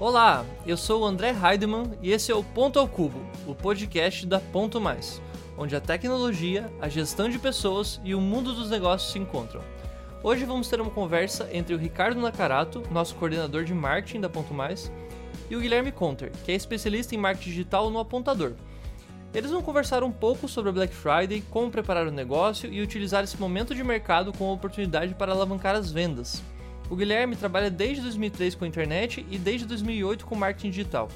Olá, eu sou o André Heidemann e esse é o Ponto ao Cubo, o podcast da Ponto Mais, onde a tecnologia, a gestão de pessoas e o mundo dos negócios se encontram. Hoje vamos ter uma conversa entre o Ricardo Nakarato, nosso coordenador de marketing da Ponto Mais, e o Guilherme Conter, que é especialista em marketing digital no Apontador. Eles vão conversar um pouco sobre a Black Friday, como preparar o negócio e utilizar esse momento de mercado como oportunidade para alavancar as vendas. O Guilherme trabalha desde 2003 com internet e desde 2008 com marketing digital,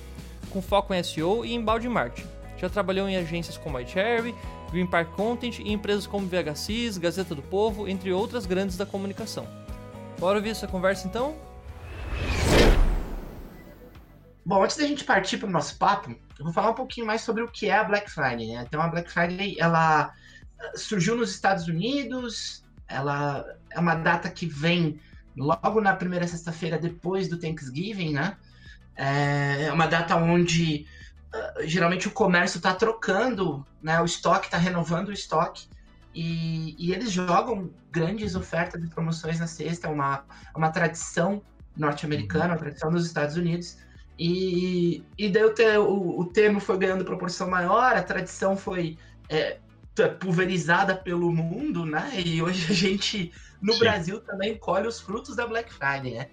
com foco em SEO e embalde marketing. Já trabalhou em agências como iCherry, Green Park Content e empresas como VHCs, Gazeta do Povo, entre outras grandes da comunicação. Bora ouvir essa conversa então? Bom, antes da gente partir para o nosso papo, eu vou falar um pouquinho mais sobre o que é a Black Friday. Né? Então, a Black Friday ela surgiu nos Estados Unidos, ela é uma data que vem logo na primeira sexta-feira depois do Thanksgiving, né? É uma data onde uh, geralmente o comércio está trocando, né? O estoque está renovando o estoque e, e, eles jogam grandes ofertas de promoções na sexta, é uma, é uma tradição norte-americana, uma tradição dos Estados Unidos. E, e daí o, o, o termo foi ganhando proporção maior, a tradição foi é, pulverizada pelo mundo, né? E hoje a gente no Sim. Brasil também colhe os frutos da Black Friday, né?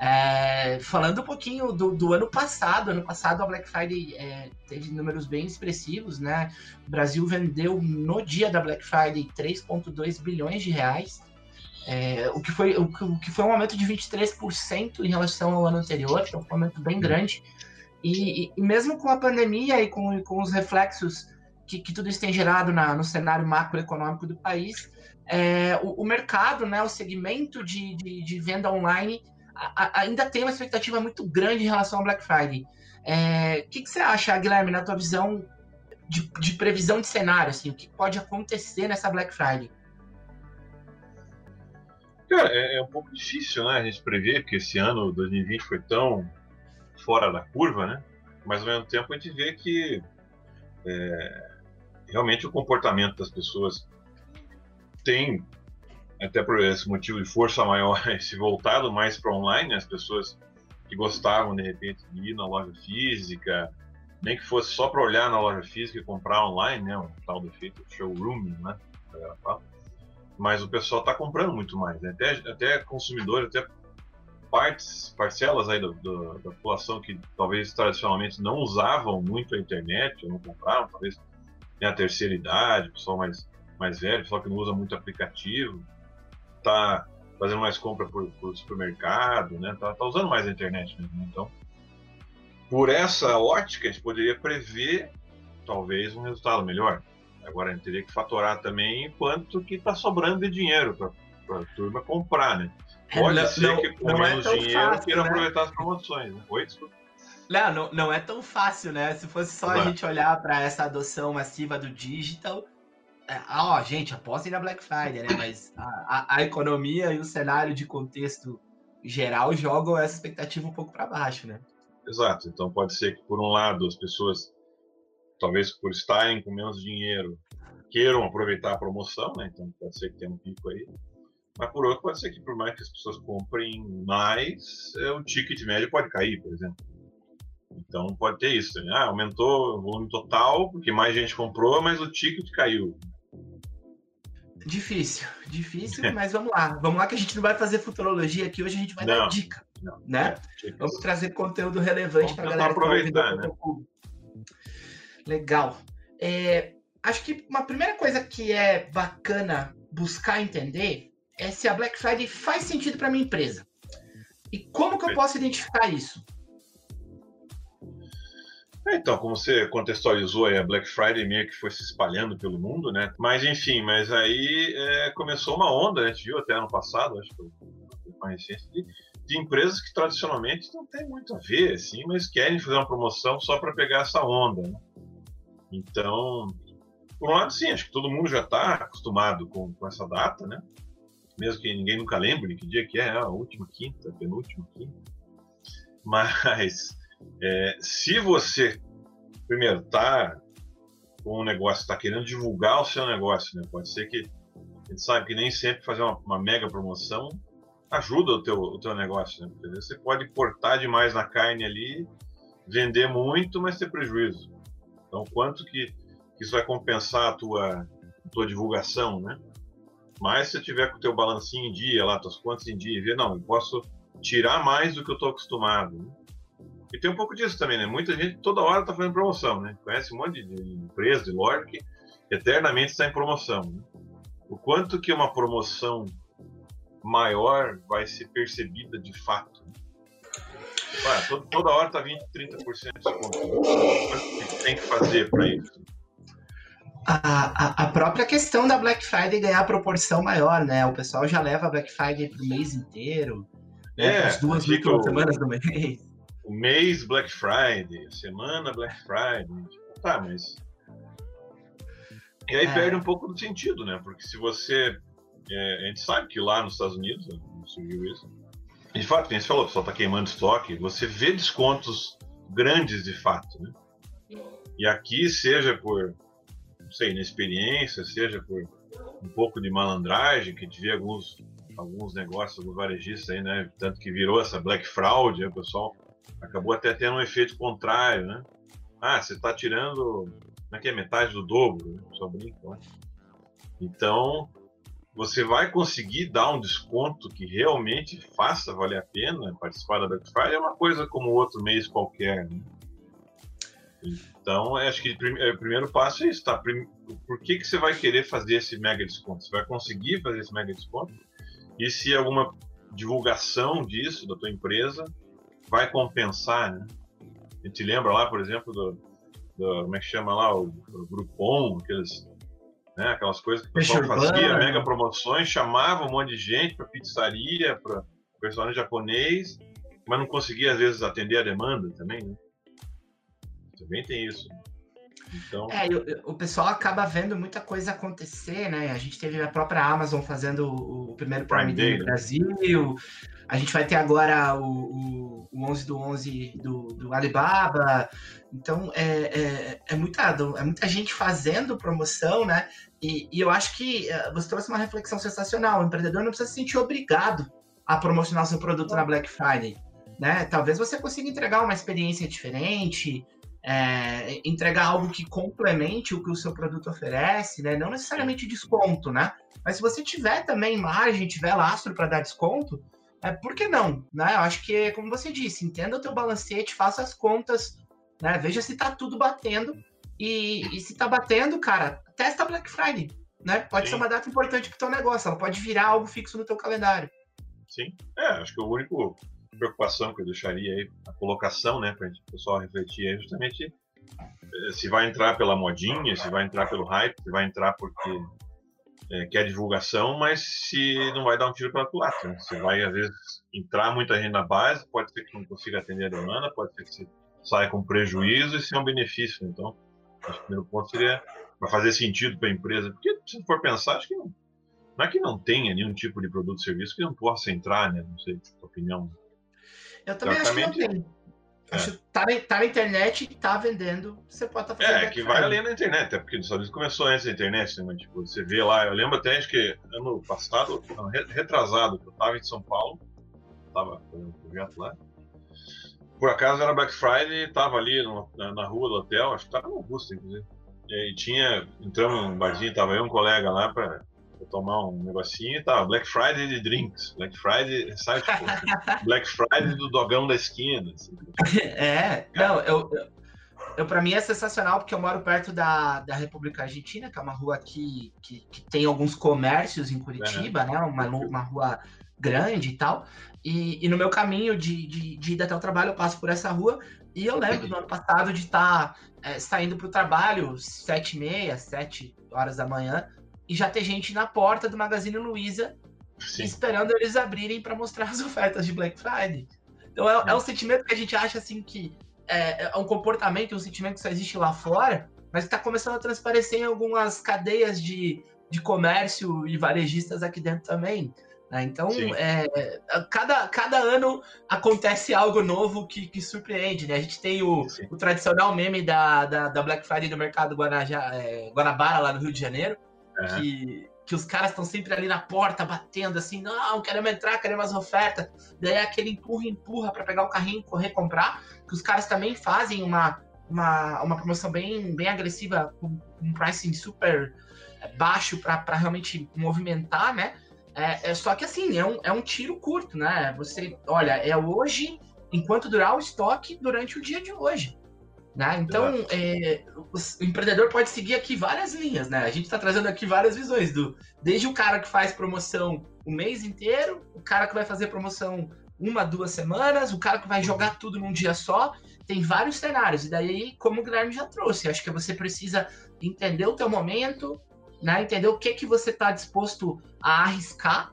É, falando um pouquinho do, do, ano passado, ano passado a Black Friday é, teve números bem expressivos, né? O Brasil vendeu no dia da Black Friday 3,2 bilhões de reais, é, o, que foi, o, o, que foi um aumento de 23% em relação ao ano anterior, então foi um aumento bem grande. E, e, e mesmo com a pandemia e com, com os reflexos que, que tudo isso tem gerado na, no cenário macroeconômico do país, é, o, o, mercado, né, o segmento de, de, de venda online a, a, ainda tem uma expectativa muito grande em relação ao Black Friday. É, o que, que, você acha, Guilherme, na tua visão de, de, previsão de cenário? Assim, o que pode acontecer nessa Black Friday? Cara, é, é, um pouco difícil né, a gente prever, porque esse ano, 2020, foi tão fora da curva, né? Mas ao mesmo tempo a gente vê que é, realmente o comportamento das pessoas tem, até por esse motivo de força maior, se voltado mais para online, né? as pessoas que gostavam de repente de ir na loja física, nem que fosse só para olhar na loja física e comprar online, né, um tal do efeito showroom, né, mas o pessoal está comprando muito mais, né? até, até consumidores, até partes, parcelas aí do, do, da população que talvez tradicionalmente não usavam muito a internet, ou não compravam, talvez tenha a terceira idade, pessoal mais mais velho, pessoal que não usa muito aplicativo, tá fazendo mais compra por, por supermercado, né? Tá, tá, usando mais a internet mesmo. Né? Então, por essa ótica, a gente poderia prever talvez um resultado melhor. Agora a gente teria que fatorar também quanto que está sobrando de dinheiro para a turma comprar, né? É, Pode não, ser que com é menos é dinheiro fácil, queira né? aproveitar as promoções. Né? Oi, desculpa. Não, não, não é tão fácil, né? Se fosse só a gente olhar para essa adoção massiva do digital, é, ó, gente, apostem na Black Friday, né? Mas a, a, a, economia e o cenário de contexto geral jogam essa expectativa um pouco para baixo, né? Exato. Então pode ser que, por um lado, as pessoas, talvez por estarem com menos dinheiro, queiram aproveitar a promoção, né? Então pode ser que tenha um pico aí. Mas por outro, pode ser que, por mais que as pessoas comprem mais, é, o ticket médio pode cair, por exemplo. Então pode ter isso. Né? Ah, aumentou o volume total, porque mais gente comprou, mas o ticket caiu. Difícil, difícil, mas vamos lá. Vamos lá que a gente não vai fazer futurologia aqui, hoje a gente vai não, dar dica. Não, né? É, vamos trazer conteúdo relevante para a galera tá aproveitar, né? Legal. É, acho que uma primeira coisa que é bacana buscar entender é se a Black Friday faz sentido para minha empresa. E como que eu posso identificar isso? É, então, como você contextualizou aí, a Black Friday meio que foi se espalhando pelo mundo, né? Mas enfim, mas aí é, começou uma onda, a gente viu até ano passado, acho que uma recente, de, de, empresas que tradicionalmente não tem muito a ver, assim, mas querem fazer uma promoção só para pegar essa onda, né? Então, por um lado, sim, acho que todo mundo já está acostumado com, com essa data, né? Mesmo que ninguém nunca lembre que dia que é, a última quinta, penúltima quinta. Mas é, se você, primeiro, tá com um negócio, está querendo divulgar o seu negócio, né? Pode ser que a gente sabe que nem sempre fazer uma, uma mega promoção ajuda o teu, o teu negócio. Né? Você pode cortar demais na carne ali, vender muito, mas ter prejuízo. Então, quanto que, que isso vai compensar a tua, a tua divulgação, né? Mas se tiver com o teu balancinho em dia, lá, tuas contas em dia, e ver, não, eu posso tirar mais do que eu estou acostumado. Né? E tem um pouco disso também, né? Muita gente toda hora está fazendo promoção, né? Conhece um monte de empresa, de loja que eternamente está em promoção. Né? O quanto que uma promoção maior vai ser percebida de fato. Ah, toda, toda hora tá 20, 30% de desconto. O que tem que fazer para isso? A, a, a, própria questão da Black Friday ganhar proporção maior, né? O pessoal já leva a Black Friday pro mês inteiro. Né? É, as duas últimas semanas do mês. O mês Black Friday, semana Black Friday. Tipo, tá, mas. E aí é. perde um pouco do sentido, né? Porque se você é, a gente sabe que lá nos Estados Unidos né, surgiu isso. de fato, quem você falou, o pessoal está queimando estoque, você vê descontos grandes de fato. Né? E aqui, seja por, não sei, inexperiência, seja por um pouco de malandragem, que a gente vê alguns, alguns negócios, alguns varejistas aí, né? Tanto que virou essa black fraud, o pessoal acabou até tendo um efeito contrário, né? Ah, você está tirando, como é que é, metade do dobro, né? Só brinca, né? Então, você vai conseguir dar um desconto que realmente faça valer a pena participar da Black Friday é uma coisa como outro mês qualquer. Né? Então, acho que é, o primeiro passo é isso, tá? Por que, que você vai querer fazer esse mega desconto? Você vai conseguir fazer esse mega desconto? E se alguma divulgação disso da tua empresa vai compensar, né? A gente lembra lá, por exemplo, do, do como é que chama lá, o, o Groupon, aqueles né? Aquelas coisas que o pessoal fazia, mega promoções, chamava um monte de gente para pizzaria, para restaurante japonês, mas não conseguia às vezes atender a demanda também, né? Também tem isso. Então... É, o, o pessoal acaba vendo muita coisa acontecer, né? A gente teve a própria Amazon fazendo o, o primeiro Prime, Prime Day no né? Brasil. A gente vai ter agora o, o, o 11 do 11 do, do Alibaba. Então, é, é, é, muita, é muita gente fazendo promoção, né? E, e eu acho que eh, você trouxe uma reflexão sensacional. O empreendedor não precisa se sentir obrigado a promocionar seu produto na Black Friday. Né? Talvez você consiga entregar uma experiência diferente, é, entregar algo que complemente o que o seu produto oferece, né? Não necessariamente desconto, né? Mas se você tiver também margem, tiver lastro para dar desconto, é, por que não? Né? Eu acho que, como você disse, entenda o teu balancete, faça as contas, né? Veja se está tudo batendo. E, e se está batendo, cara, testa Black Friday. Né? Pode Sim. ser uma data importante para o teu negócio, ela pode virar algo fixo no teu calendário. Sim, é, acho que o único preocupação que eu deixaria aí, a colocação, né, para o pessoal refletir é justamente eh, se vai entrar pela modinha, se vai entrar pelo hype, se vai entrar porque é, quer divulgação, mas se não vai dar um tiro pela culatra. Né? Você vai, às vezes, entrar muita gente na base, pode ser que não consiga atender a demanda, pode ser que você saia com prejuízo e seja um benefício. Então, acho que o primeiro ponto seria para fazer sentido para a empresa. Porque, se for pensar, acho que não, não é que não tenha nenhum tipo de produto ou serviço que não possa entrar, né? Não sei, a tua opinião. Eu também acho que não tem. É. Acho que tá, na, tá na internet e tá vendendo, você pode estar tá fazendo. É, que vai além da internet, até porque Estados Unidos começou antes da internet, né? Mas, tipo, você vê lá, eu lembro até acho que ano passado, ano retrasado, eu tava em São Paulo, tava fazendo um projeto lá, por acaso era Black Friday, tava ali no, na, na, rua do hotel, acho que tava no Augusto, inclusive. E, tinha, entramos num barzinho, tava eu um colega lá pra, tomar um negocinho e tava Black Friday de drinks. Black Friday, sabe? Tipo, Black Friday do dogão da esquina. Assim. É, não, eu, eu, eu para mim é sensacional porque eu moro perto da, da República Argentina, que é uma rua aqui que, que tem alguns comércios em Curitiba, é. né? Uma, uma rua grande e tal. E, e no meu caminho de, de, de ida até o trabalho, eu passo por essa rua. E eu lembro do ano passado de estar tá, é, saindo para o trabalho, sete e meia, sete horas da manhã, e já ter gente na porta do Magazine Luiza esperando eles abrirem para mostrar as ofertas de Black Friday. Então é, é, um sentimento que a gente acha assim que é, é um comportamento, um sentimento que só existe lá fora, mas que está começando a transparecer em algumas cadeias de, de comércio e varejistas aqui dentro também. Né? Então, é, cada, cada ano acontece algo novo que, que surpreende. Né? A gente tem o, o tradicional meme da, da, da, Black Friday do mercado Guanajá, é, Guanabara, lá no Rio de Janeiro, que, que os caras estão sempre ali na porta batendo assim, não, queremos entrar, queremos as ofertas. Daí é aquele empurra, empurra para pegar o carrinho correr comprar, que os caras também fazem uma, uma, uma promoção bem, bem agressiva, com um pricing super é, baixo para realmente movimentar, né? É, é, só que assim, é um, é um tiro curto, né? Você, olha, é hoje, enquanto durar o estoque, durante o dia de hoje. Né? Então, é, o, empreendedor pode seguir aqui várias linhas, né? A gente está trazendo aqui várias visões, do, desde o cara que faz promoção o mês inteiro, o cara que vai fazer promoção uma, duas semanas, o cara que vai jogar tudo num dia só, tem vários cenários. E daí, como o Guilherme já trouxe, acho que você precisa entender o teu momento, né? Entender o que que você está disposto a arriscar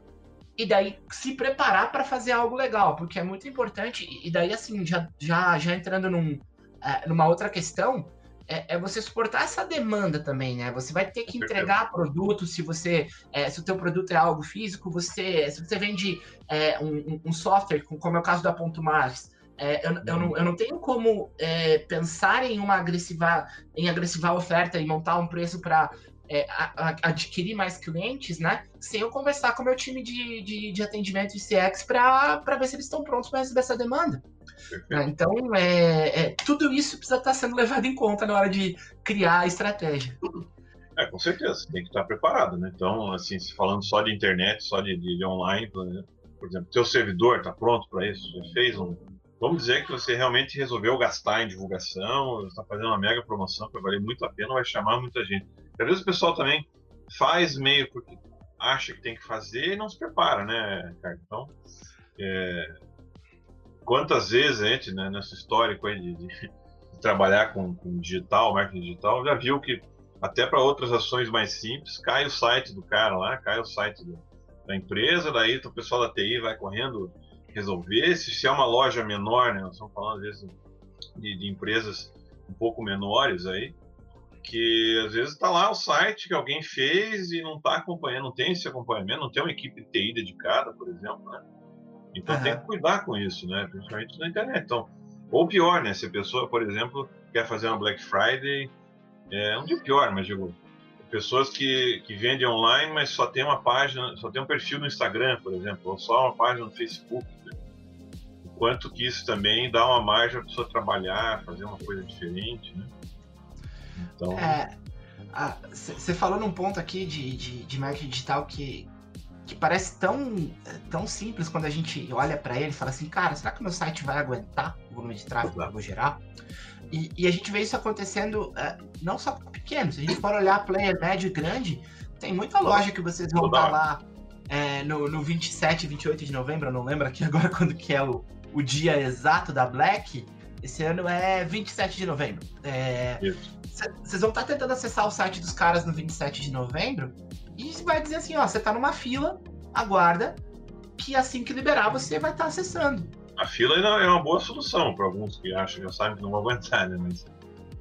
e daí se preparar para fazer algo legal, porque é muito importante. E daí, assim, já, já, já entrando num, é, numa outra questão, é, é, você suportar essa demanda também, né? Você vai ter que entregar produto se você, é, se o teu produto é algo físico, você, se você vende é, um, um, software, como é o caso da Ponto Mais, é, eu, eu, não, eu não tenho como é, pensar em uma agressiva, em agressivar oferta e montar um preço para adquirir mais clientes, né? Sem eu conversar com o meu time de, de, de atendimento e CX para ver se eles estão prontos para receber essa demanda. Né? Então, é, é, tudo isso precisa estar sendo levado em conta na hora de criar a estratégia. É, com certeza, tem que estar preparado, né? Então, assim, falando só de internet, só de, de, de online, por exemplo, teu servidor está pronto para isso? Já fez um, vamos dizer que você realmente resolveu gastar em divulgação, está fazendo uma mega promoção que vai valer muito a pena, vai chamar muita gente. Às vezes o pessoal também faz meio porque acha que tem que fazer e não se prepara, né, Ricardo? Então, é, quantas vezes a gente, né, nessa histórico aí de, de, de trabalhar com, com, digital, marketing digital, já viu que até para outras ações mais simples, cai o site do cara lá, cai o site do, da empresa, daí o pessoal da TI vai correndo resolver. Se, se é uma loja menor, né, nós estamos falando às vezes de, de empresas um pouco menores aí, que às vezes está lá o site que alguém fez e não está acompanhando, não tem esse acompanhamento, não tem uma equipe de TI dedicada, por exemplo, né? Então uhum. tem que cuidar com isso, né? Principalmente na internet. Então, ou pior, né? Se a pessoa, por exemplo, quer fazer uma Black Friday, é, um dia pior, mas digo, pessoas que, que vendem online, mas só tem uma página, só tem um perfil no Instagram, por exemplo, ou só uma página no Facebook. Né? O quanto que isso também dá uma margem para a pessoa trabalhar, fazer uma coisa diferente, né? Então. Você é, falou num ponto aqui de, de, de marketing digital que, que parece tão, tão simples quando a gente olha para ele e fala assim, cara, será que meu site vai aguentar o volume de tráfego que eu vou gerar? E, e, a gente vê isso acontecendo uh, não só com pequenos, se a gente for olhar player médio e grande, tem muita loja que vocês vão estar lá é, no, no 27, 28 de novembro, eu não lembro aqui agora quando que é o, o dia exato da Black, esse ano é 27 de novembro. É, vocês vão estar tentando acessar o site dos caras no 27 de novembro e vai dizer assim, ó, você tá numa fila, aguarda, que assim que liberar você vai estar acessando. A fila é uma boa solução para alguns que acham que já sabem que não vão aguentar, né? Mas...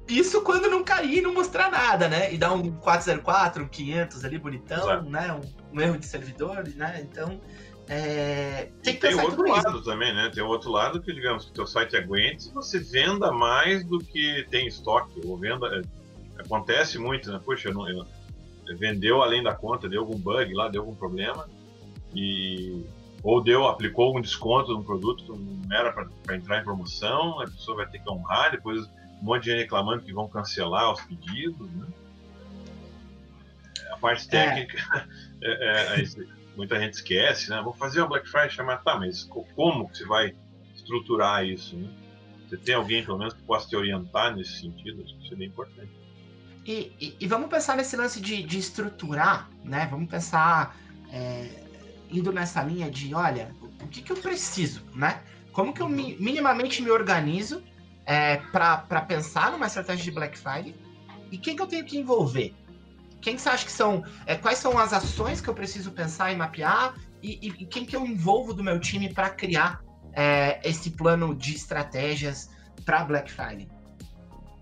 Isso quando não cair e não mostrar nada, né? E dar um 404, um 500 ali bonitão, Exato. né? Um, um, erro de servidor, né? Então, é... tem que tem o outro lado isso. também, né? Tem o outro lado que, digamos, que o teu site aguente você venda mais do que tem estoque. Ou venda... É, acontece muito, né? Puxa, eu não, eu... vendeu além da conta, deu algum bug lá, deu algum problema. E ou deu, aplicou algum desconto no produto que não era para entrar em promoção, a pessoa vai ter que honrar, depois um monte de gente reclamando que vão cancelar os pedidos. Né? A parte é. técnica, é. É, é, muita gente esquece, né? Vou fazer uma Black Friday, chamar, tá, mas como que você vai estruturar isso? Né? Você tem alguém, pelo menos, que possa te orientar nesse sentido? Acho que seria importante. E, e, vamos pensar nesse lance de, de estruturar, né? Vamos pensar é, indo nessa linha de, olha, o que, que eu preciso, né? Como que eu mi, minimamente me organizo é, para pensar numa estratégia de Black Friday e quem que eu tenho que envolver? Quem você acha que são, é, quais são as ações que eu preciso pensar e mapear e, e, e quem que eu envolvo do meu time para criar é, esse plano de estratégias para Black Friday?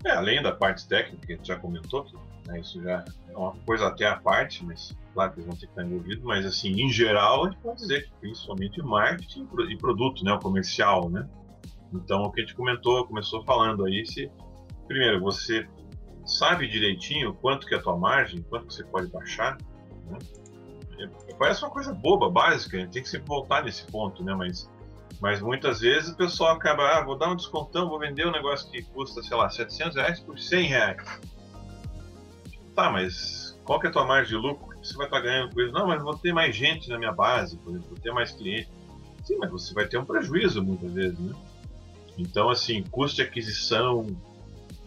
É, além da parte técnica que a gente já comentou, né, isso já é uma coisa até à parte, mas claro que eles vão ter que estar envolvidos, mas assim, em geral, a gente pode dizer que principalmente marketing e produto, né, o comercial, né? Então, o que a gente comentou, começou falando aí, se primeiro você sabe direitinho quanto que é a tua margem, quanto que você pode baixar, né? parece uma coisa boba, básica, a gente tem que sempre voltar nesse ponto, né? Mas, mas muitas vezes o pessoal acaba, ah, vou dar um descontão, vou vender um negócio que custa, sei lá, 700 reais por 100 reais. Tá, mas qual que é a tua margem de lucro? Você vai estar ganhando com isso? Não, mas vou ter mais gente na minha base, por exemplo, vou ter mais clientes. Sim, mas você vai ter um prejuízo muitas vezes, né? Então, assim, custo de aquisição,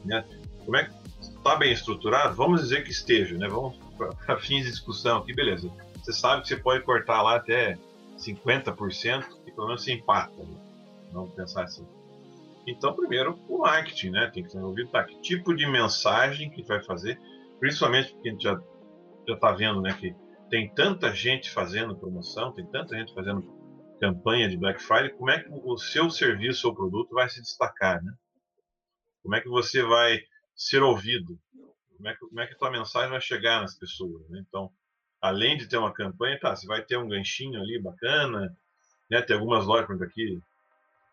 né? Como é que está bem estruturado? Vamos dizer que esteja, né? Vamos para fins de discussão aqui, beleza. Você sabe que você pode cortar lá até 50% e pelo menos você empata. Né? Vamos pensar assim. Então, primeiro, o marketing, né? Tem que ser ouvido, tá? Que tipo de mensagem que a gente vai fazer? Principalmente porque a gente já está vendo, né? Que tem tanta gente fazendo promoção, tem tanta gente fazendo campanha de Black Friday. Como é que o seu serviço ou produto vai se destacar, né? Como é que você vai ser ouvido? Como é que, como é que a tua mensagem vai chegar nas pessoas, né? Então, além de ter uma campanha, tá, você vai ter um ganchinho ali bacana, né? Tem algumas lojas, por aqui,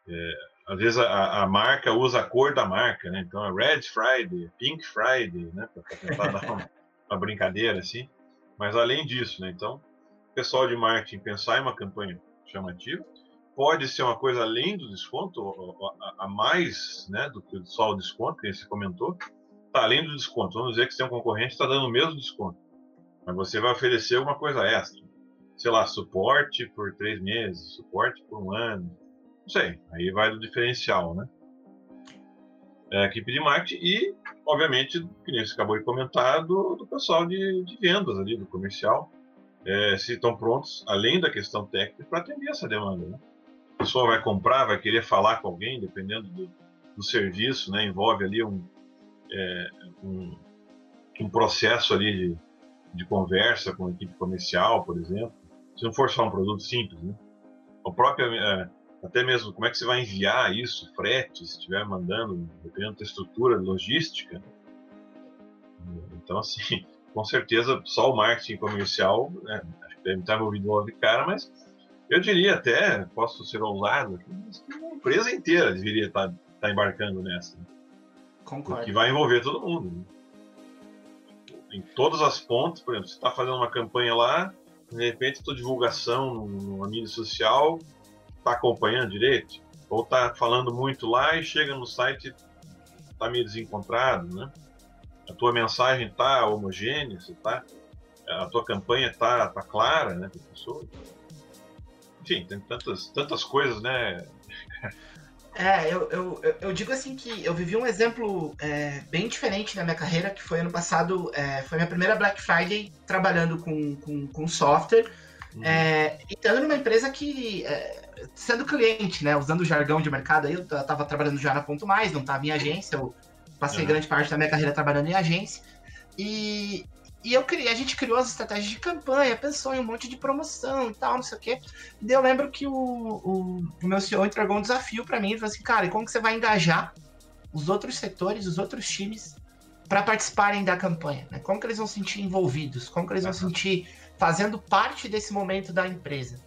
é, às vezes a, a, marca usa a cor da marca, né? Então é Red Friday, Pink Friday, né? Para tentar dar uma, uma, brincadeira assim. Mas além disso, né? Então, o pessoal de marketing pensar em uma campanha chamativa pode ser uma coisa além do desconto, a, a mais, né? Do que só o desconto que você comentou. Tá além do desconto. Vamos dizer que tem um concorrente que está dando o mesmo desconto mas você vai oferecer alguma coisa extra. Sei lá, suporte por três meses, suporte por um ano. Não sei, aí vai do diferencial, né? É, equipe de marketing e, obviamente, que nem você acabou de comentar, do, do pessoal de, de, vendas ali, do comercial, é, se estão prontos, além da questão técnica, para atender essa demanda. Né? A pessoa vai comprar, vai querer falar com alguém, dependendo do, do serviço, né? envolve ali um, é, um, um processo ali de, de conversa com a equipe comercial, por exemplo, se não for só um produto simples, né? O próprio, é, até mesmo como é que você vai enviar isso, frete, se estiver mandando, dependendo da estrutura logística. Então, assim, com certeza, só o marketing comercial, né, acho que deve estar envolvido logo de cara, mas eu diria até, posso ser ousado, que a empresa inteira deveria estar, estar embarcando nessa. Né? Concordo. Que vai envolver todo mundo. Né? Em todas as pontas, por exemplo, você está fazendo uma campanha lá, de repente tua divulgação numa mídia social está acompanhando direito, ou está falando muito lá e chega no site está meio desencontrado, né? A tua mensagem está homogênea, você tá, a tua campanha está tá clara, né, para pessoa. Enfim, tem tantas, tantas coisas, né? É, eu, eu, eu digo assim que eu vivi um exemplo é, bem diferente na minha carreira, que foi ano passado, é, foi minha primeira Black Friday trabalhando com, com, com software, uhum. é, e estando numa empresa que, é, sendo cliente, né, usando o jargão de mercado aí, eu estava trabalhando já na Ponto Mais, não estava em agência, eu passei uhum. grande parte da minha carreira trabalhando em agência, e, e eu criei, a gente criou as estratégias de campanha, pensou em um monte de promoção e tal, não sei o quê. E eu lembro que o, o, o meu CEO entregou um desafio para mim e falou assim, cara, e como que você vai engajar os outros setores, os outros times para participarem da campanha? Né? Como que eles vão se sentir envolvidos? Como que eles vão se sentir fazendo parte desse momento da empresa?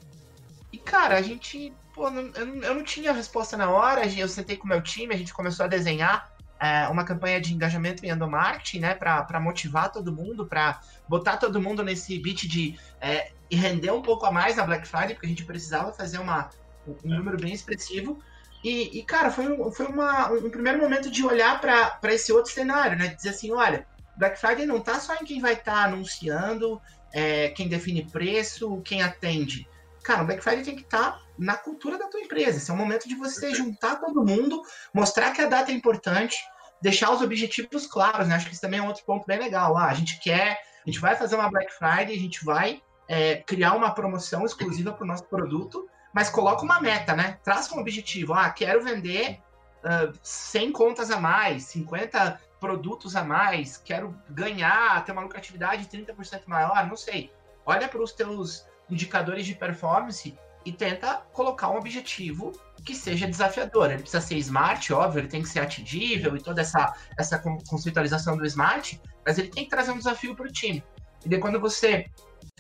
E, cara, a gente, pô, não, eu, eu não tinha resposta na hora, eu sentei com o meu time, a gente começou a desenhar é, uma campanha de engajamento em endomarketing, né, para motivar todo mundo, para botar todo mundo nesse beat de é, e render um pouco a mais na Black Friday, porque a gente precisava fazer uma, um número bem expressivo. E, e cara, foi, um, foi uma, um primeiro momento de olhar para esse outro cenário, né, de dizer assim, olha, Black Friday não tá só em quem vai estar tá anunciando, é, quem define preço, quem atende. Cara, o Black Friday tem que estar tá na cultura da tua empresa. Esse é o momento de você juntar todo mundo, mostrar que a data é importante, deixar os objetivos claros, né? Acho que isso também é um outro ponto bem legal. Ah, a gente quer, a gente vai fazer uma Black Friday, a gente vai é, criar uma promoção exclusiva para o nosso produto, mas coloca uma meta, né? Traz um objetivo. Ah, quero vender uh, 100 contas a mais, 50 produtos a mais, quero ganhar, ter uma lucratividade 30% maior, não sei. Olha para os teus indicadores de performance e tenta colocar um objetivo que seja desafiador. Ele precisa ser smart, óbvio, ele tem que ser atingível e toda essa, essa conceitualização do smart, mas ele tem que trazer um desafio para o time. E daí, quando você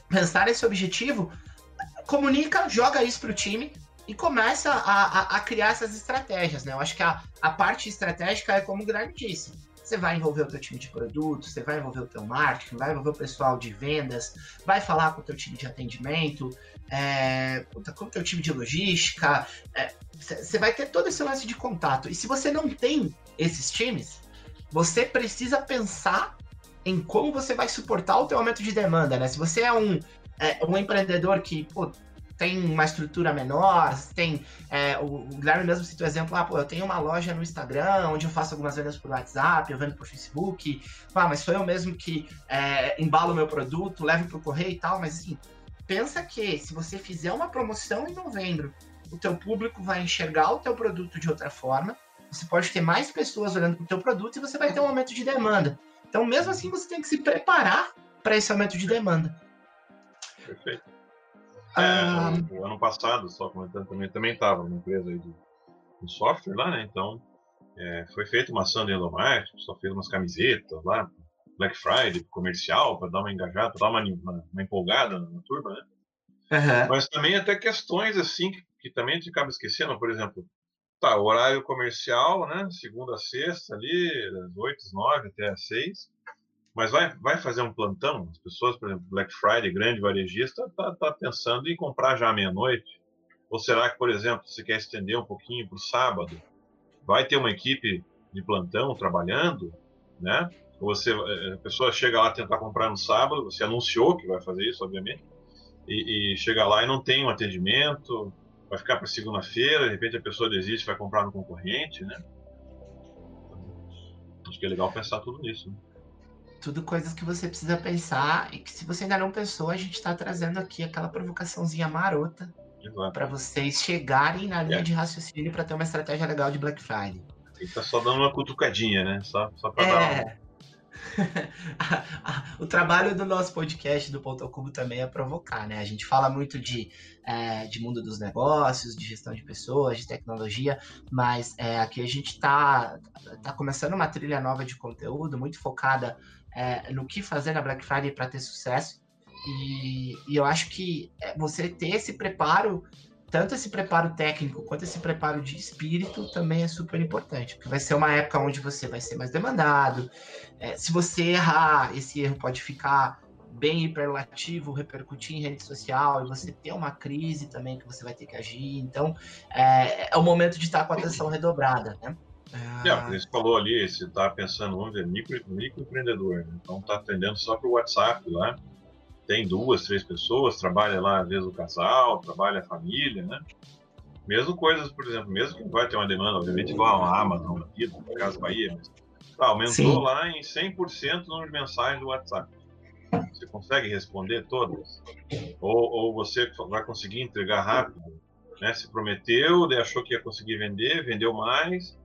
pensar nesse objetivo, comunica, joga isso para o time e começa a, a, a, criar essas estratégias. Né? Eu acho que a, a parte estratégica é como o Guilherme disse. Você vai envolver o teu time de produto, você vai envolver o teu marketing, vai envolver o pessoal de vendas, vai falar com o teu time de atendimento, é, com o teu time de logística. Você é, vai ter todo esse lance de contato. E se você não tem esses times, você precisa pensar em como você vai suportar o teu aumento de demanda, né? Se você é um, é, um empreendedor que pô, tem uma estrutura menor, tem. É, o, o Guilherme mesmo citou o exemplo, ah, pô, eu tenho uma loja no Instagram onde eu faço algumas vendas por WhatsApp, eu vendo por Facebook, ah, mas sou eu mesmo que é, embalo meu produto, levo para o correio e tal, mas assim, pensa que se você fizer uma promoção em novembro, o teu público vai enxergar o teu produto de outra forma, você pode ter mais pessoas olhando para o teu produto e você vai ter um aumento de demanda. Então, mesmo assim, você tem que se preparar para esse aumento de demanda. Perfeito. É, ah, o, o, ano passado, só comentando também, também estava numa empresa aí de, de, software lá, né? Então, é, foi feita uma ação dentro do marketing, só fez umas camisetas lá, Black Friday, comercial, para dar uma engajada, para dar uma, uma, uma, empolgada na, turma, né? Uhum. Mas também até questões assim que, que também a gente acaba esquecendo, por exemplo, tá, horário comercial, né? Segunda a sexta ali, das 8 às 9 até às 6. Mas vai, vai fazer um plantão? As pessoas, por exemplo, Black Friday, grande varejista, tá, tá pensando em comprar já à meia-noite? Ou será que, por exemplo, você quer estender um pouquinho para o sábado? Vai ter uma equipe de plantão trabalhando, né? Você, eh, a pessoa chega lá tentar comprar no sábado, você anunciou que vai fazer isso, obviamente, e, e chega lá e não tem um atendimento, vai ficar para segunda-feira, de repente a pessoa desiste, vai comprar no concorrente, né? Acho que é legal pensar tudo nisso. Né? Tudo coisas que você precisa pensar e que se você ainda não pensou, a gente está trazendo aqui aquela provocaçãozinha marota para vocês chegarem na linha é. de raciocínio para ter uma estratégia legal de Black Friday. E tá só dando uma cutucadinha, né? Só, só para é. dar uma o trabalho do nosso podcast do Ponto Cubo também é provocar, né? A gente fala muito de, é, de mundo dos negócios, de gestão de pessoas, de tecnologia, mas é, aqui a gente está tá começando uma trilha nova de conteúdo muito focada é, no que fazer na Black Friday para ter sucesso. E, e, eu acho que é, você ter esse preparo tanto esse preparo técnico quanto esse preparo de espírito também é super importante, porque vai ser uma época onde você vai ser mais demandado. É, se você errar, esse erro pode ficar bem hiperlativo, repercutir em rede social e você ter uma crise também que você vai ter que agir. Então, é, é o momento de estar com a atenção redobrada, né? É, é você falou ali, você está pensando onde é micro, microempreendedor, né? então está atendendo só para o WhatsApp lá tem duas, três pessoas, trabalha lá, às vezes, o casal, trabalha a família, né? Mesmo coisas, por exemplo, mesmo que vai ter uma demanda, obviamente, igual a Amazon aqui, a Casa Bahia, mas tá, aumentou Sim. lá em 100% o número de mensagens do WhatsApp. Você consegue responder todas? Ou, ou você vai conseguir entregar rápido? Né? Se prometeu, achou que ia conseguir vender, vendeu mais,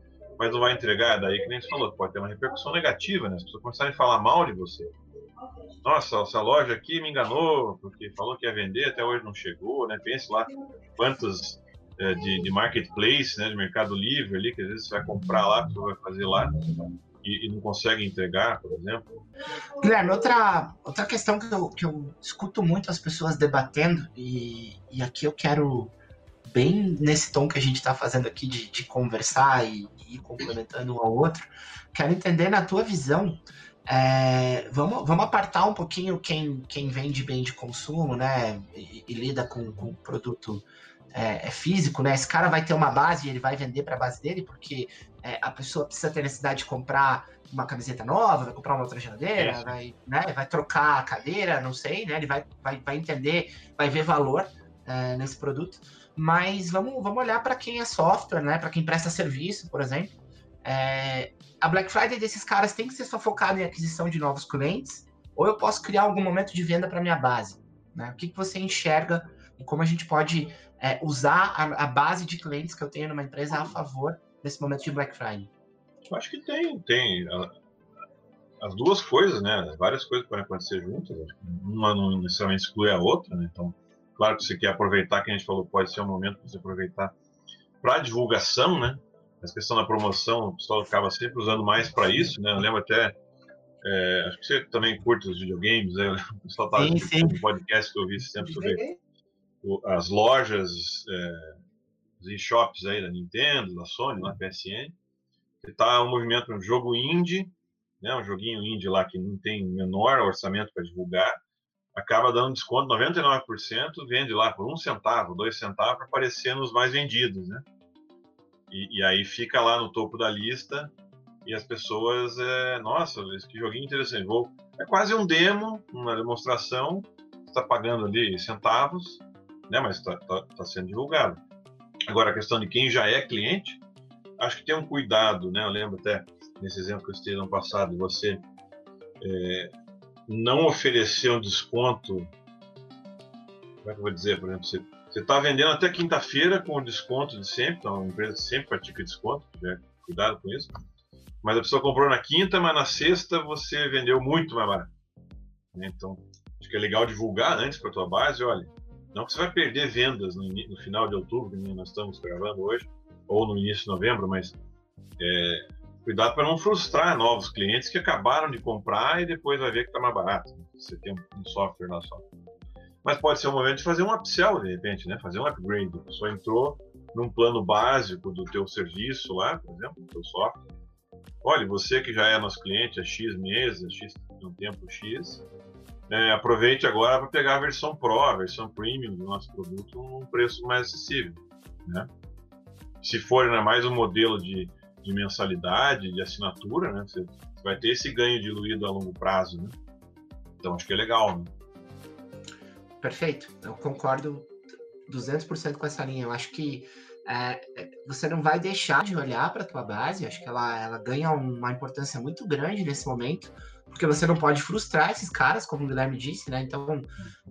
mas não vai entregar, daí que nem você falou, pode ter uma repercussão negativa, né? As pessoas começarem a falar mal de você nossa, essa loja aqui me enganou, porque falou que ia vender, até hoje não chegou, né? Pense lá quantos é, de, de, marketplace, né, de mercado livre ali, que às vezes você vai comprar lá, você vai fazer lá e, e, não consegue entregar, por exemplo. Guilherme, outra, outra questão que eu, que eu escuto muito as pessoas debatendo, e, e aqui eu quero, bem nesse tom que a gente está fazendo aqui de, de conversar e, e ir complementando um ao outro, quero entender na tua visão é, vamos, vamos apartar um pouquinho quem, quem vende bem de consumo, né? E, e lida com, com produto é, é, físico, né? Esse cara vai ter uma base e ele vai vender para a base dele, porque é, a pessoa precisa ter necessidade de comprar uma camiseta nova, vai comprar uma outra geladeira, vai, né, vai trocar a cadeira, não sei, né? Ele vai, vai, vai entender, vai ver valor é, nesse produto. Mas vamos, vamos olhar para quem é software, né? Para quem presta serviço, por exemplo. É, a Black Friday desses caras tem que ser só focada em aquisição de novos clientes, ou eu posso criar algum momento de venda para minha base? Né? O que, que você enxerga e como a gente pode é, usar a, a, base de clientes que eu tenho numa empresa a favor desse momento de Black Friday? Eu acho que tem, tem as duas coisas, né? Várias coisas podem acontecer juntas. Uma não necessariamente exclui a outra, né? Então, claro que você quer aproveitar, que a gente falou, pode ser um momento para você aproveitar para divulgação, né? essa questão da promoção, o pessoal acaba sempre usando mais para isso, né? Eu lembro até, é, acho que você também curte os videogames, né? O pessoal estava no podcast que eu vi sempre sobre o, as lojas, é, os e-shops aí da Nintendo, da Sony, da PSN, que tá um movimento, um jogo indie, né, um joguinho indie lá que não tem menor orçamento para divulgar, acaba dando desconto 99%, vende lá por um centavo, dois centavos para aparecer nos mais vendidos, né? E, e, aí fica lá no topo da lista e as pessoas, é, nossa, que joguinho interessante. Vou, é quase um demo, uma demonstração, está pagando ali centavos, né? Mas está tá, tá sendo divulgado. Agora a questão de quem já é cliente, acho que tem um cuidado, né? Eu lembro até nesse exemplo que eu citei no passado, você é, não oferecer um desconto. Como é que eu vou dizer, por exemplo, você está vendendo até quinta-feira com o desconto de sempre, então a empresa sempre pratica desconto, né? cuidado com isso. Mas a pessoa comprou na quinta, mas na sexta você vendeu muito mais barato. Né? Então, acho que é legal divulgar antes para a tua base, olha, não que você vai perder vendas no, no, final de outubro, que nós estamos gravando hoje, ou no início de novembro, mas é, cuidado para não frustrar novos clientes que acabaram de comprar e depois vai ver que está mais barato. Você tem um software na só. Mas pode ser o momento de fazer um upsell, de repente, né? fazer um upgrade. A pessoa entrou num plano básico do teu serviço lá, por exemplo, do teu software. Olha, você que já é nosso cliente há X meses, X um tempo X, é, aproveite agora para pegar a versão Pro, a versão Premium do nosso produto num preço mais acessível. Né? Se for né, mais um modelo de de mensalidade, de assinatura, né? Você vai ter esse ganho diluído a longo prazo, né? Então acho que é legal, né? Perfeito, eu concordo 200% com essa linha. Eu acho que é, é, você não vai deixar de olhar para a tua base, acho que ela, ela ganha uma importância muito grande nesse momento, porque você não pode frustrar esses caras, como o Guilherme disse, né? Então,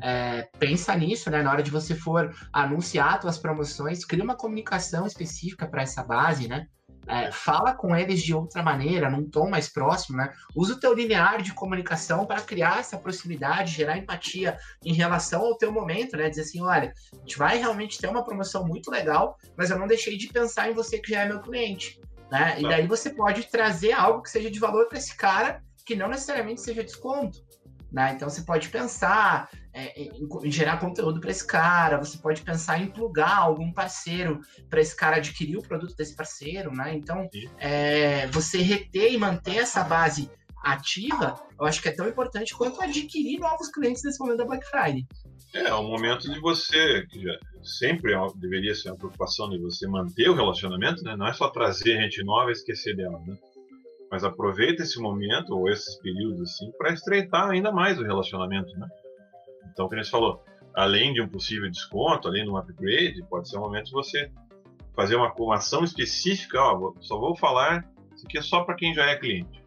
é, pensa nisso, né? Na hora de você for anunciar suas promoções, cria uma comunicação específica para essa base, né? É, fala com eles de outra maneira, num tom mais próximo, né? Usa o teu linear de comunicação para criar essa proximidade, gerar empatia em relação ao teu momento, né? Dizer assim, olha, a gente vai realmente ter uma promoção muito legal, mas eu não deixei de pensar em você que já é meu cliente, né? E daí você pode trazer algo que seja de valor para esse cara, que não necessariamente seja desconto. Né? Então você pode pensar é, em, em, gerar conteúdo para esse cara, você pode pensar em plugar algum parceiro para esse cara adquirir o produto desse parceiro, né? Então é, você reter e manter essa base ativa, eu acho que é tão importante quanto adquirir novos clientes nesse momento da Black Friday. É, é um momento de você, que já, sempre é deveria ser uma preocupação de você manter o relacionamento, né? Não é só trazer gente nova e esquecer dela, né? mas aproveita esse momento ou esses períodos assim para estreitar ainda mais o relacionamento, né? Então, como você falou, além de um possível desconto, além de um upgrade, pode ser um momento de você fazer uma, uma ação específica, ó, só vou falar, isso aqui é só para quem já é cliente,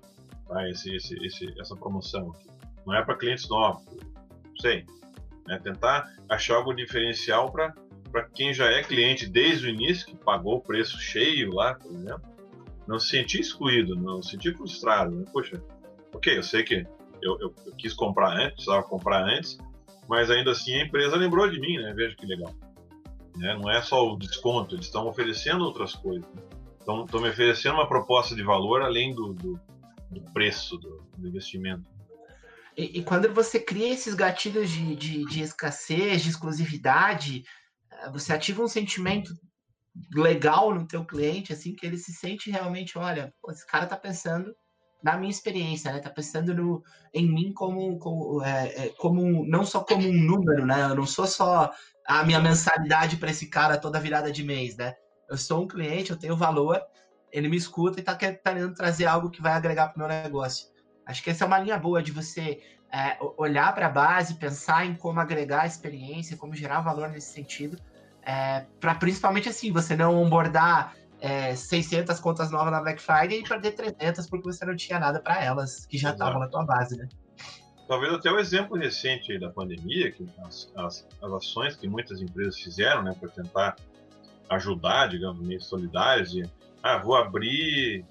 tá? Esse, esse, esse, essa promoção aqui. Não é para clientes novos, não sei. Né? Tentar achar algo diferencial para quem já é cliente desde o início, que pagou o preço cheio lá, por exemplo, não se sentir excluído, não se sentir frustrado. Né? Poxa, ok, eu sei que eu, eu, eu, quis comprar antes, precisava comprar antes, mas ainda assim a empresa lembrou de mim, né? Veja que legal. Né? Não é só o desconto, eles estão oferecendo outras coisas. Estão me oferecendo uma proposta de valor além do, do, do preço do, do investimento. E, e, quando você cria esses gatilhos de, de, de escassez, de exclusividade, eh, você ativa um sentimento legal no teu cliente, assim, que ele se sente realmente, olha, esse cara tá pensando na minha experiência, né? Tá pensando no, em mim como, como, é, é, como não só como um número, né? Eu não sou só a minha mensalidade para esse cara toda virada de mês, né? Eu sou um cliente, eu tenho valor, ele me escuta e tá querendo trazer algo que vai agregar para o meu negócio. Acho que essa é uma linha boa de você é, olhar para a base, pensar em como agregar a experiência, como gerar valor nesse sentido, é, para principalmente assim, você não onboardar é, 600 contas novas na Black Friday e perder 300 porque você não tinha nada para elas que já estavam na tua base, né? Talvez até o exemplo recente da pandemia, que as, as, as ações que muitas empresas fizeram, né, para tentar ajudar, digamos, meio solidários, e, ah, vou abrir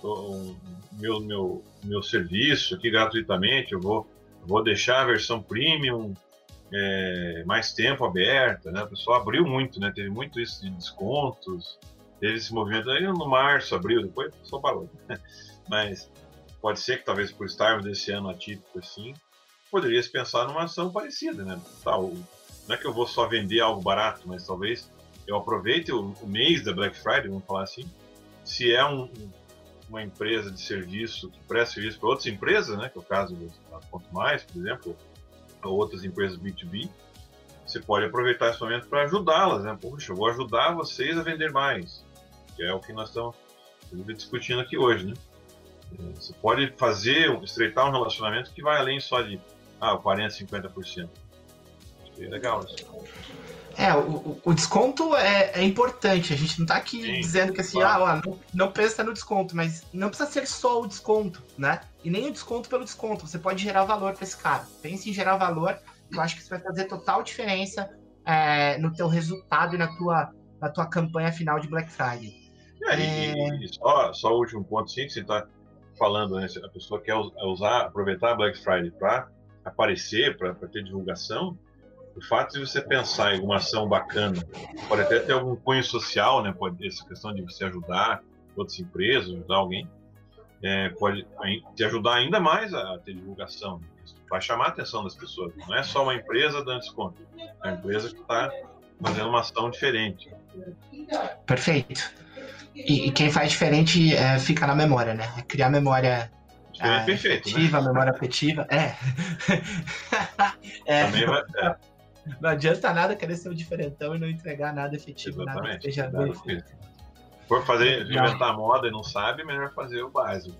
o meu, meu, meu serviço aqui gratuitamente, eu vou, vou deixar a versão premium é, mais tempo aberta, né? O pessoal abriu muito, né? Teve muito isso de descontos, teve esse movimento aí no março, abril, depois só parou. Mas pode ser que talvez por estarmos desse ano atípico assim, poderia se pensar numa ação parecida, né? Tá, o, não é que eu vou só vender algo barato, mas talvez eu aproveite o, o mês da Black Friday, vamos falar assim, se é um, uma empresa de serviço que presta serviço para outras empresas, né, que é o caso da Ponto Mais, por exemplo, ou outras empresas B2B, você pode aproveitar esse momento para ajudá-las, né? Poxa, eu vou ajudar vocês a vender mais, que é o que nós estamos discutindo aqui hoje, né? Você pode fazer, estreitar um relacionamento que vai além só de ah, 40%, 50%. É legal isso. É, o, o desconto é, é, importante. A gente não está aqui Sim, dizendo que assim, claro. ah, não, não pensa no desconto, mas não precisa ser só o desconto, né? E nem o desconto pelo desconto. Você pode gerar valor para esse cara. Pense em gerar valor. Eu acho que isso vai fazer total diferença é, no teu resultado e na tua, na tua campanha final de Black Friday. É, e, e, só, só o último ponto, sim, que você está falando, né? A pessoa quer usar, aproveitar a Black Friday para aparecer, para ter divulgação o fato de você pensar em alguma ação bacana, pode até ter algum cunho social, né? Pode essa questão de você ajudar outras empresas, ajudar alguém, é, pode te ajudar ainda mais a ter divulgação. Vai chamar a atenção das pessoas. Não é só uma empresa dando desconto, é uma empresa que está fazendo uma ação diferente. Perfeito. E, e quem faz diferente é, fica na memória, né? É criar memória é, perfeito, afetiva, né? memória afetiva. É. é. Também vai, é. Não adianta nada querer ser o diferentão e não entregar nada efetivo, Exatamente. nada que feito. For fazer, inventar moda e não sabe, melhor fazer o básico.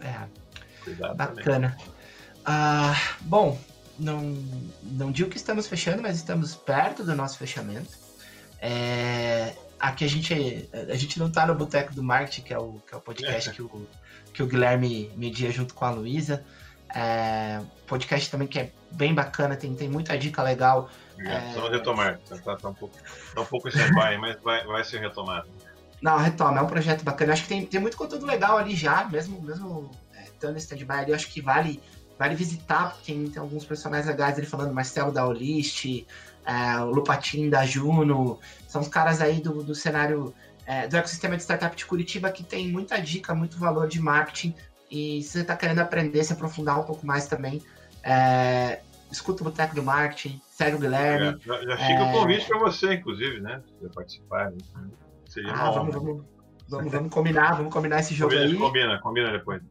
É. Cuidado Bacana. Ah, bom, não, não digo que estamos fechando, mas estamos perto do nosso fechamento. É, aqui a gente, a gente não está no Boteco do Marketing, que é o, que é o podcast que, o, que o Guilherme media junto com a Luísa. É, podcast também que é bem bacana, tem, tem muita dica legal. É, Vamos retomar, tá, tá, tá, um pouco, tá um pouco sem pai, mas vai, vai ser retomado. Não, retoma, é um projeto bacana. acho que tem, tem muito conteúdo legal ali já, mesmo, mesmo é, estando em stand-by ali, acho que vale, vale visitar, porque tem, tem alguns personagens legais ali falando, Marcelo da Olist, é, o Lupatin da Juno, são os caras aí do, do cenário é, do ecossistema de startup de Curitiba que tem muita dica, muito valor de marketing e se você está querendo aprender, se aprofundar um pouco mais também, é, escuta o Boteco do Marketing, segue o Guilherme. É, já, já, fica o é... convite para você, inclusive, né? Se participar. Né? Seria ah, vamos, vamos, vamos, vamos, combinar, vamos combinar esse jogo combina, aí. Combina, combina depois.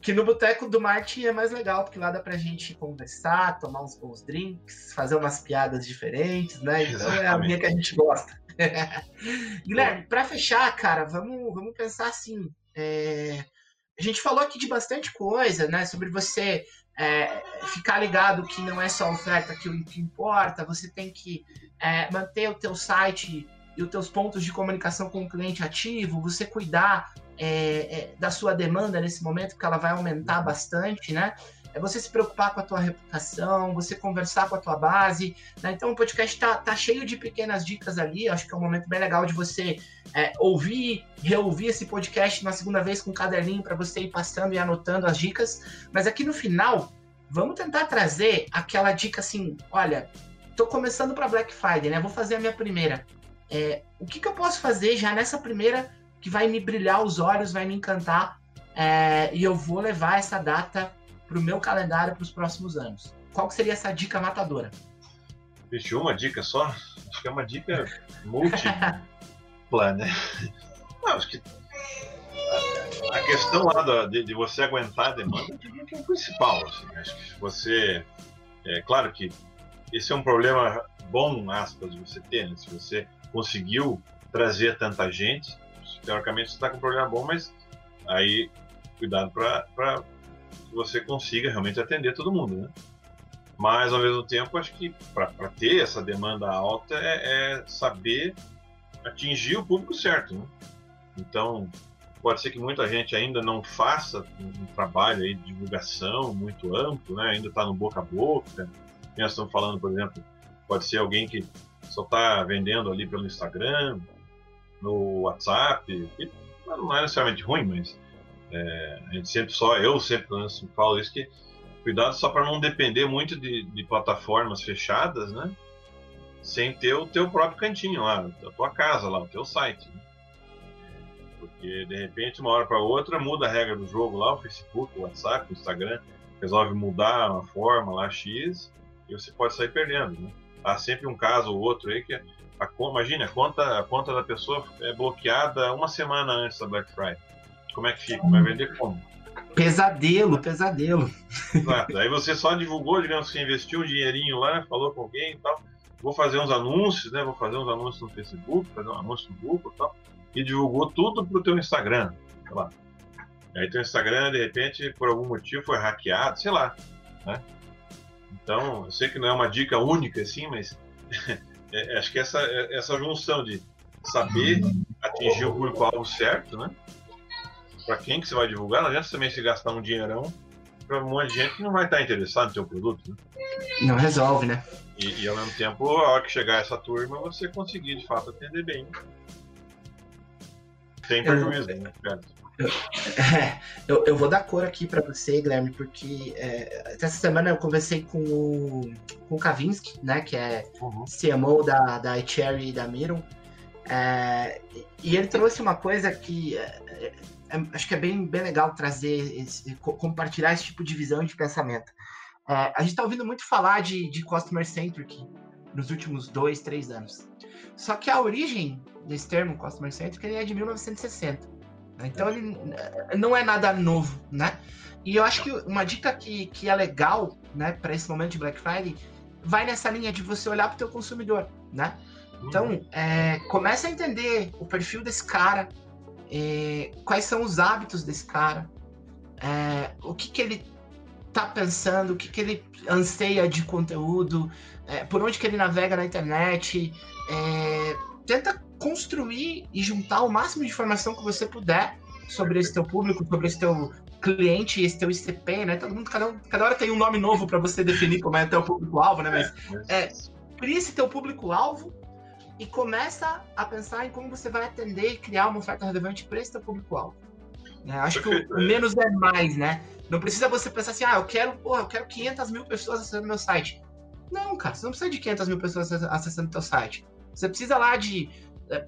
Que, no Boteco do Marketing é mais legal, porque lá dá pra gente conversar, tomar uns bons drinks, fazer umas piadas diferentes, né? Então Exatamente. é a minha que a gente gosta. Guilherme, para fechar, cara, vamos, vamos pensar assim. É, a gente falou aqui de bastante coisa, né? Sobre você é, ficar ligado que não é só oferta que o que importa, você tem que é, manter o teu site e os teus pontos de comunicação com o cliente ativo, você cuidar é, é da sua demanda nesse momento, porque ela vai aumentar bastante, né? é você se preocupar com a tua reputação, você conversar com a tua base. Né? Então o podcast tá, tá cheio de pequenas dicas ali. Acho que é um momento bem legal de você é, ouvir, reouvir esse podcast na segunda vez com um caderninho para você ir passando e anotando as dicas. Mas aqui no final, vamos tentar trazer aquela dica assim: olha, tô começando para Black Friday, né? Vou fazer a minha primeira. É, o que, que eu posso fazer já nessa primeira que vai me brilhar os olhos, vai me encantar? É, e eu vou levar essa data para o meu calendário para os próximos anos? Qual seria essa dica matadora? Vixe, uma dica só? Acho que é uma dica múltipla, né? Não, acho que a questão lá de, de, você aguentar a demanda é o principal. Assim. Acho que você. É claro que esse é um problema bom, aspas, de você ter, né? Se você conseguiu trazer tanta gente, teoricamente você está com um problema bom, mas aí cuidado para que você consiga realmente atender todo mundo, né? Mas ao mesmo tempo, acho que para ter essa demanda alta é, é, saber atingir o público certo, né? Então, pode ser que muita gente ainda não faça um trabalho aí de divulgação muito amplo, né? Ainda está no boca a boca. Nós estamos falando, por exemplo, pode ser alguém que só está vendendo ali pelo Instagram, no WhatsApp, não é necessariamente ruim, mas é, a gente sempre só, eu sempre falo isso, que cuidado só para não depender muito de, de, plataformas fechadas, né? Sem ter o teu próprio cantinho lá, a tua casa lá, o teu site. Né? Porque de repente, uma hora para outra, muda a regra do jogo lá, o Facebook, o WhatsApp, o Instagram, resolve mudar uma forma lá X e você pode sair perdendo, né? Há sempre um caso ou outro aí que a, imagine, a conta, a conta da pessoa é bloqueada uma semana antes da Black Friday Como é que fica? Vai vender como? Pesadelo, pesadelo. Exato. Aí você só divulgou, digamos que investiu um dinheirinho lá, falou com alguém e tal. Vou fazer uns anúncios, né? Vou fazer uns anúncios no Facebook, fazer um anúncio no Google e tal. E divulgou tudo pro teu Instagram, sei lá. Aí teu Instagram, de repente, por algum motivo, foi hackeado, sei lá. Né? Então, eu sei que não é uma dica única, assim, mas é, acho que essa, essa junção de saber atingir o público-alvo certo, né? Para quem que você vai divulgar, não adianta também se gastar um dinheirão para um monte de gente que não vai estar interessado no teu produto. Né? Não resolve, né? E, e, ao mesmo tempo, a hora que chegar essa turma, você conseguir de fato atender bem. Sem prejuízo, né, eu, é, eu, eu, vou dar cor aqui para você, Guilherme, porque é, essa semana eu conversei com o, com o Kavinsky, né, que é uhum. CMO da, da iCherry e da Miron, é, e ele trouxe uma coisa que é, é, acho que é bem, bem legal trazer, esse, compartilhar esse tipo de visão e de pensamento. A gente está ouvindo muito falar de, de Customer Centric nos últimos dois, três anos. Só que a origem desse termo, Customer Centric, ele é de 1960. Então ele não é nada novo, né? E eu acho que uma dica que, que é legal, né, para esse momento de Black Friday, vai nessa linha de você olhar para o teu consumidor, né? Então, é, começa a entender o perfil desse cara, é, quais são os hábitos desse cara, é, o que, que ele tá pensando, o que, que ele anseia de conteúdo, é, por onde que ele navega na internet. É, tenta construir e juntar o máximo de informação que você puder sobre esse teu público, sobre esse teu cliente, esse teu ICP, né? Todo mundo, cada, cada hora tem um nome novo para você definir como é o teu público-alvo, né? Mas é, cria esse teu público-alvo e começa a pensar em como você vai atender e criar uma oferta relevante para esse teu público-alvo. Né? Acho Perfeito, que o, é. menos é mais, né? Não precisa você pensar assim, ah, eu quero, porra, eu quero 500 mil pessoas acessando meu site. Não, cara, você não precisa de 500 mil pessoas acessando teu site. Você precisa lá de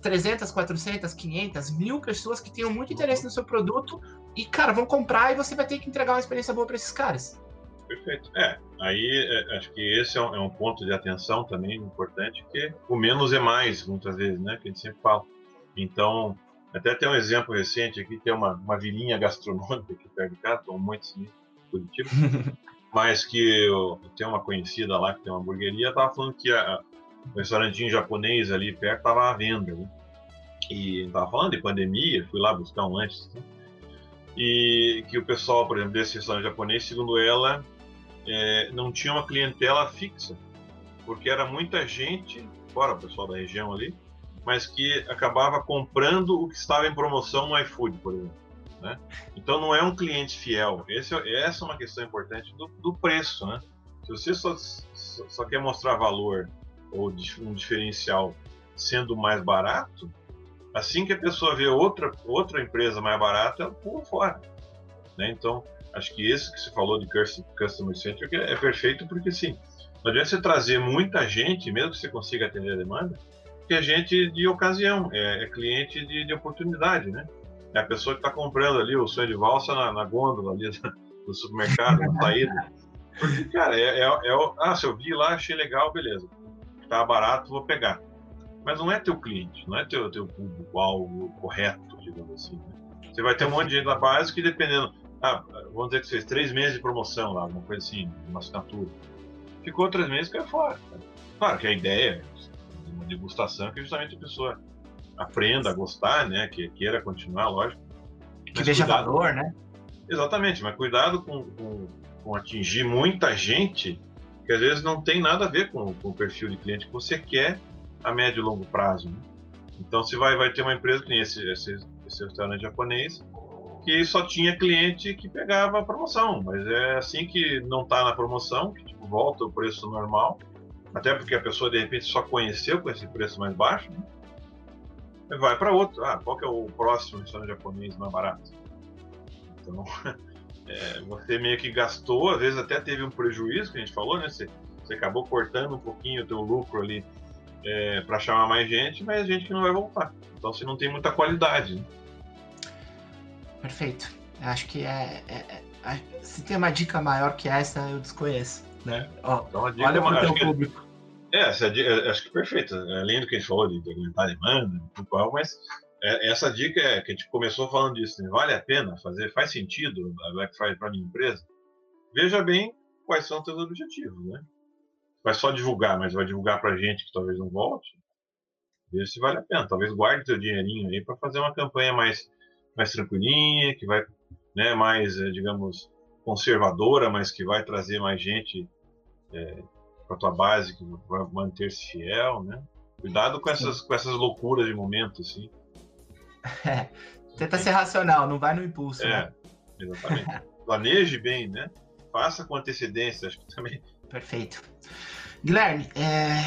300, 400, 500, mil pessoas que tenham muito interesse no seu produto e, cara, vão comprar e você vai ter que entregar uma experiência boa para esses caras. Perfeito. É, aí é, acho que esse é um, é um, ponto de atenção também importante, que o menos é mais, muitas vezes, né? Que a gente sempre fala. Então, até tem um exemplo recente aqui, tem uma, uma vilinha gastronômica aqui perto de casa, estou muito Curitiba, mas que eu, tem uma conhecida lá que tem uma hamburgueria, estava falando que a, o restaurantinho japonês ali perto estava à venda, né? E estava falando de pandemia, fui lá buscar um antes, né? e que o pessoal, por exemplo, desse restaurante japonês, segundo ela, é, não tinha uma clientela fixa, porque era muita gente, fora o pessoal da região ali, mas que acabava comprando o que estava em promoção no iFood, por exemplo. Né? Então não é um cliente fiel. Esse, essa é uma questão importante do, do preço. Né? Se você só, só, só, quer mostrar valor ou um diferencial sendo mais barato, assim que a pessoa vê outra, outra empresa mais barata, ela pula fora. Né? Então, acho que esse que você falou de Customer Centric é, é perfeito porque, sim, não adianta você trazer muita gente, mesmo que você consiga atender a demanda, que é gente de ocasião, é, é cliente de, de, oportunidade, né? É a pessoa que está comprando ali o sonho de valsa na, na gôndola ali do supermercado, na saída. Porque, cara, é, é, é, ah, se eu vi lá, achei legal, beleza. Tá barato, vou pegar. Mas não é teu cliente, não é teu, teu público-alvo correto, digamos assim. Né? Você vai ter um monte de gente na base que, dependendo, ah, vamos dizer que fez três meses de promoção lá, alguma coisa assim, uma assinatura. Ficou três meses e caiu fora. Claro que a ideia é uma degustação que justamente a pessoa aprenda a gostar, né? Que queira continuar, lógico. Que veja cuidado, valor, né? Exatamente, mas cuidado com, com, com, atingir muita gente que às vezes não tem nada a ver com, com o perfil de cliente que você quer a médio e longo prazo. Né? Então, se vai, vai ter uma empresa que nem esse, esse, esse restaurante japonês, que só tinha cliente que pegava a promoção, mas é assim que não está na promoção, que tipo, volta o preço normal, até porque a pessoa de repente só conheceu com esse preço mais baixo, né? vai para outro. Ah, qual que é o próximo restaurante japonês mais barato? Então, é, você meio que gastou, às vezes até teve um prejuízo, que a gente falou, né? Você, você acabou cortando um pouquinho o teu lucro ali é, para chamar mais gente, mas gente que não vai voltar. Então, você não tem muita qualidade. Né? Perfeito. Acho que é, é, é, Se tem uma dica maior que essa, eu desconheço. Né? Ó, então, olha para o teu público. É, essa, é, acho que é perfeito. Além do que a gente falou de, aumentar a demanda, mas é, essa dica é que a gente começou falando disso, né? vale a pena fazer, faz sentido a Black Friday para minha empresa? Veja bem quais são os seus objetivos, né? Vai só divulgar, mas vai divulgar para gente que talvez não volte. Veja se vale a pena. Talvez guarde seu dinheirinho aí para fazer uma campanha mais, mais tranquilinha, que vai, né, mais, eh, digamos, conservadora, mas que vai trazer mais gente é, para tua base, que vai manter-se fiel, né? Cuidado com essas, com essas loucuras de momento, assim. É, tenta ser racional, não vai no impulso. É, né? exatamente. Planeje bem, né? Faça com antecedência, acho que também. Perfeito. Guilherme, é,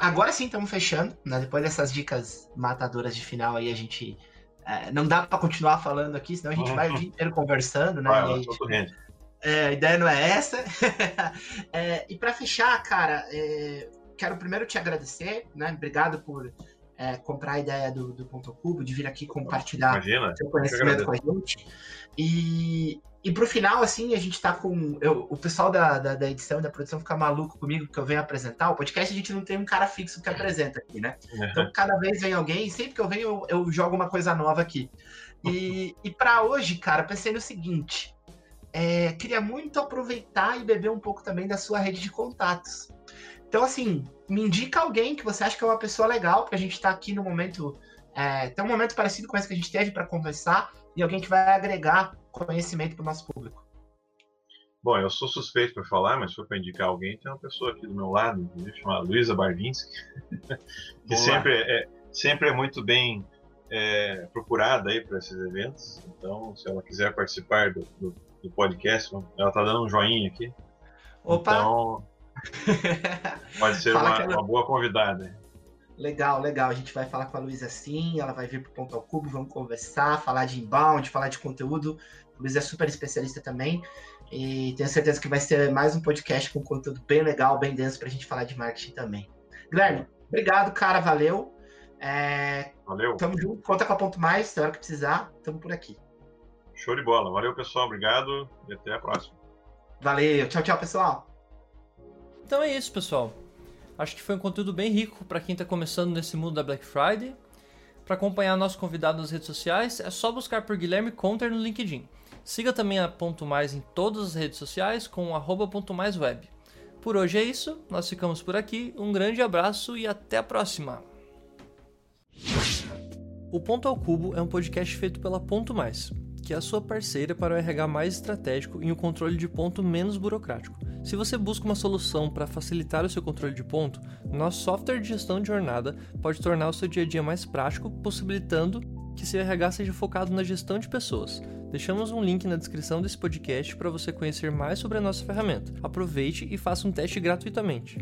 agora sim estamos fechando, né? Depois dessas dicas matadoras de final aí, a gente. É, não dá para continuar falando aqui, senão a gente vai o dia inteiro conversando, né? Gente, é, a ideia não é essa. É, e para fechar, cara, é, quero primeiro te agradecer, né? Obrigado por é, comprar a ideia do, do Ponto Cubo, de vir aqui compartilhar Imagina, seu conhecimento com a gente. E, e pro final, assim, a gente tá com. Eu, o pessoal da, da, da, edição e da produção fica maluco comigo que eu venho apresentar. O podcast a gente não tem um cara fixo que apresenta aqui, né? Uhum. Então, cada vez vem alguém, sempre que eu venho, eu, eu jogo uma coisa nova aqui. E, e para hoje, cara, pensei no seguinte. É, queria muito aproveitar e beber um pouco também da sua rede de contatos. Então, assim, me indica alguém que você acha que é uma pessoa legal, porque a gente está aqui no momento. É, tem um momento parecido com esse que a gente teve para conversar, e alguém que vai agregar conhecimento para o nosso público. Bom, eu sou suspeito para falar, mas se for para indicar alguém, tem uma pessoa aqui do meu lado, chamada Luísa Barvinski, que sempre é, sempre é muito bem é, procurada aí para esses eventos. Então, se ela quiser participar do, do, do podcast, ela está dando um joinha aqui. Opa! Então, Pode ser uma, ela... uma, boa convidada. Legal, legal. A gente vai falar com a Luísa sim, ela vai vir pro Ponto ao Cubo, vamos conversar, falar de inbound, falar de conteúdo. A Luísa é super especialista também. E tenho certeza que vai ser mais um podcast com conteúdo bem legal, bem denso pra gente falar de marketing também. Guilherme, obrigado, cara, valeu. É... Valeu. Tamo junto, conta com a Ponto Mais, na hora que precisar, tamo por aqui. Show de bola. Valeu, pessoal. Obrigado e até a próxima. Valeu. Tchau, tchau, pessoal. Então é isso, pessoal. Acho que foi um conteúdo bem rico para quem está começando nesse mundo da Black Friday. Para acompanhar nosso convidado nas redes sociais, é só buscar por Guilherme Conter no LinkedIn. Siga também a Ponto Mais em todas as redes sociais com arroba Ponto Mais Web. Por hoje é isso, nós ficamos por aqui, um grande abraço e até a próxima! O Ponto ao Cubo é um podcast feito pela Ponto Mais que é a sua parceira para o RH mais estratégico e um controle de ponto menos burocrático. Se você busca uma solução para facilitar o seu controle de ponto, nosso software de gestão de jornada pode tornar o seu dia a dia mais prático, possibilitando que seu RH seja focado na gestão de pessoas. Deixamos um link na descrição desse podcast para você conhecer mais sobre a nossa ferramenta. Aproveite e faça um teste gratuitamente.